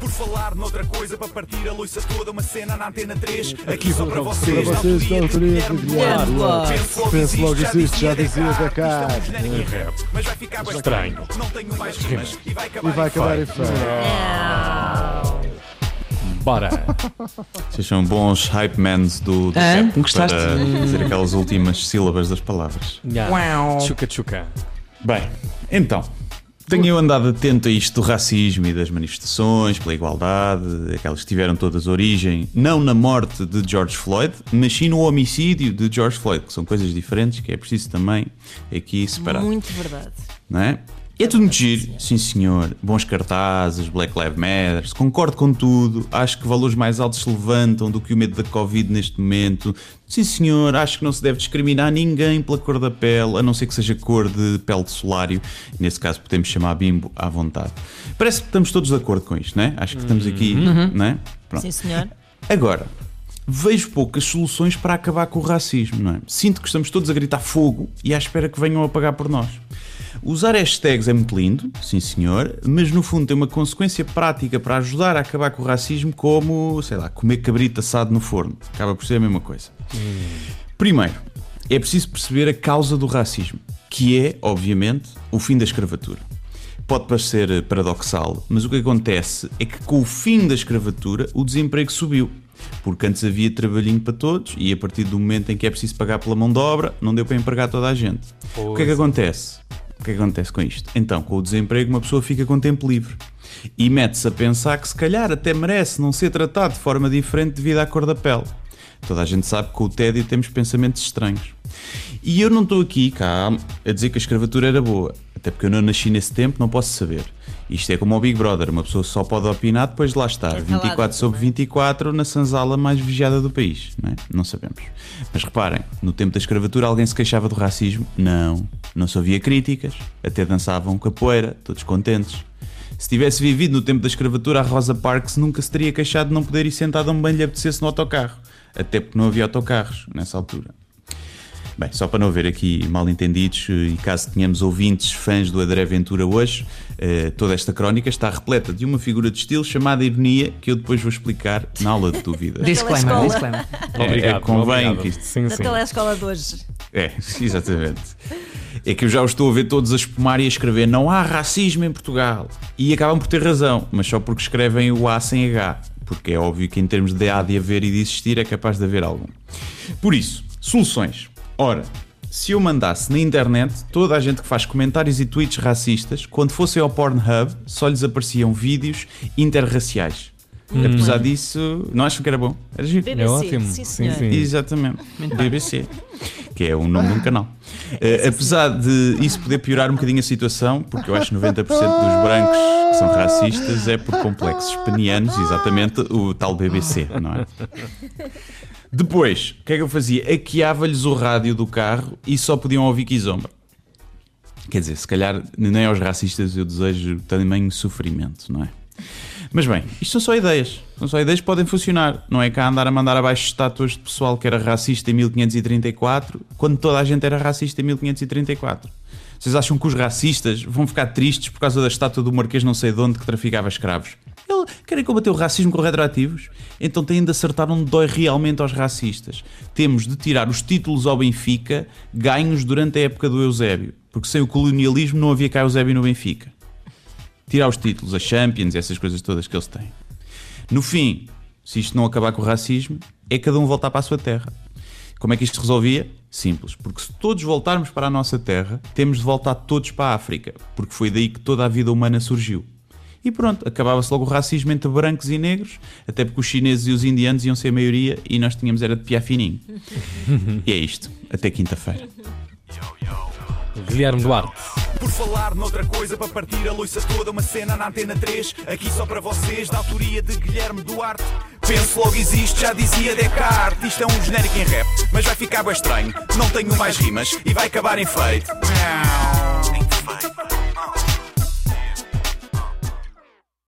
Por falar noutra coisa, para partir a loiça toda, uma cena na antena 3. Aqui só para Para vocês, na vocês, da autoria de autoria de Guilherme Guilherme Duarte. Duarte. Penso logo existe, já dizia da é rap, mas vai ficar Estranho. Não tenho mais rimas e vai E acabar vai em acabar em feio. Bora. Vocês são bons hype mans do, do rap Gostaste? para dizer aquelas últimas sílabas das palavras. Yeah. Chuca chuca. Bem, então, tenho eu andado atento a isto do racismo e das manifestações pela igualdade, aquelas que tiveram todas origem, não na morte de George Floyd, mas sim no homicídio de George Floyd, que são coisas diferentes que é preciso também aqui separar. Muito verdade. não é? É tudo muito giro, sim senhor. Bons cartazes, Black Lives Matter, concordo com tudo. Acho que valores mais altos se levantam do que o medo da Covid neste momento. Sim senhor, acho que não se deve discriminar ninguém pela cor da pele, a não ser que seja cor de pele de solário. Nesse caso podemos chamar bimbo à vontade. Parece que estamos todos de acordo com isto, não é? Acho que estamos aqui, não é? Pronto. Sim, senhor. Agora, vejo poucas soluções para acabar com o racismo, não é? Sinto que estamos todos a gritar fogo e à espera que venham a pagar por nós. Usar hashtags é muito lindo, sim senhor, mas no fundo tem uma consequência prática para ajudar a acabar com o racismo, como, sei lá, comer cabrito assado no forno. Acaba por ser a mesma coisa. Primeiro, é preciso perceber a causa do racismo, que é, obviamente, o fim da escravatura. Pode parecer paradoxal, mas o que acontece é que com o fim da escravatura o desemprego subiu. Porque antes havia trabalhinho para todos e a partir do momento em que é preciso pagar pela mão de obra, não deu para empregar toda a gente. O que é que acontece? Que acontece com isto? Então, com o desemprego, uma pessoa fica com tempo livre e mete-se a pensar que se calhar até merece não ser tratado de forma diferente devido à cor da pele. Toda a gente sabe que com o tédio temos pensamentos estranhos. E eu não estou aqui cá a dizer que a escravatura era boa, até porque eu não nasci nesse tempo, não posso saber. Isto é como o Big Brother, uma pessoa só pode opinar depois de lá estar, É calado, 24 sobre não é? 24 na sanzala mais vigiada do país, não é? Não sabemos. Mas reparem, no tempo da escravatura alguém se queixava do racismo? Não. Não se ouvia críticas, até dançavam capoeira, todos contentes. Se tivesse vivido no tempo da escravatura, a Rosa Parks nunca se teria queixado de não poder ir sentada um bem lhe apetecesse no autocarro. Até porque não havia autocarros nessa altura. Bem, só para não haver aqui mal entendidos e caso tenhamos ouvintes fãs do André Ventura hoje, eh, toda esta crónica está repleta de uma figura de estilo chamada ironia que eu depois vou explicar na aula de dúvidas. Disclaimer, escola. disclaimer. Obrigado. é, convém obrigado. que isto- Sim, sim. telescola de hoje. É, exatamente. É que eu já os estou a ver todos a espumar e a escrever não há racismo em Portugal. E acabam por ter razão, mas só porque escrevem o A sem H. Porque é óbvio que em termos de há de haver e de existir é capaz de haver algum. Por isso, soluções. Ora, se eu mandasse na internet toda a gente que faz comentários e tweets racistas, quando fossem ao Pornhub, só lhes apareciam vídeos interraciais. Apesar disso, não acham que era bom? Era giro. BBC, É ótimo. sim, Sim, sim. Exatamente. BBC. Que é o nome de um canal. Eh, apesar de isso poder piorar um bocadinho a situação, porque eu acho que 90% dos brancos que são racistas é por complexos penianos, exatamente o tal BBC, não é? Depois, o que é que eu fazia? Hackeava-lhes o rádio do carro e só podiam ouvir Kizomba. Quer dizer, se calhar nem aos racistas eu desejo tamanho sofrimento, não é? Mas bem, isto são só ideias. São só ideias que podem funcionar. Não é cá andar a mandar abaixo estátuas de pessoal que era racista em 1534, quando toda a gente era racista em 1534. Vocês acham que os racistas vão ficar tristes por causa da estátua do Marquês não sei de onde que traficava escravos? Ele, querem combater o racismo com retroativos? Então têm de acertar onde dói realmente aos racistas. Temos de tirar os títulos ao Benfica ganhos durante a época do Eusébio. Porque sem o colonialismo não havia cá Eusébio no Benfica tirar os títulos, a Champions essas coisas todas que eles têm. No fim, se isto não acabar com o racismo, é cada um voltar para a sua terra. Como é que isto se resolvia? Simples, porque se todos voltarmos para a nossa terra, temos de voltar todos para a África, porque foi daí que toda a vida humana surgiu. E pronto, acabava-se logo o racismo entre brancos e negros, até porque os chineses e os indianos iam ser a maioria e nós tínhamos era de piar fininho. e é isto. Até quinta-feira. Guilherme Duarte. Por falar noutra coisa, para partir a loiça toda, uma cena na antena 3. Aqui só para vocês, da autoria de Guilherme Duarte. Penso logo existe, já dizia Descartes. Isto é um genérico em rap, mas vai ficar bem estranho. Não tenho mais rimas e vai acabar em feito. Miau.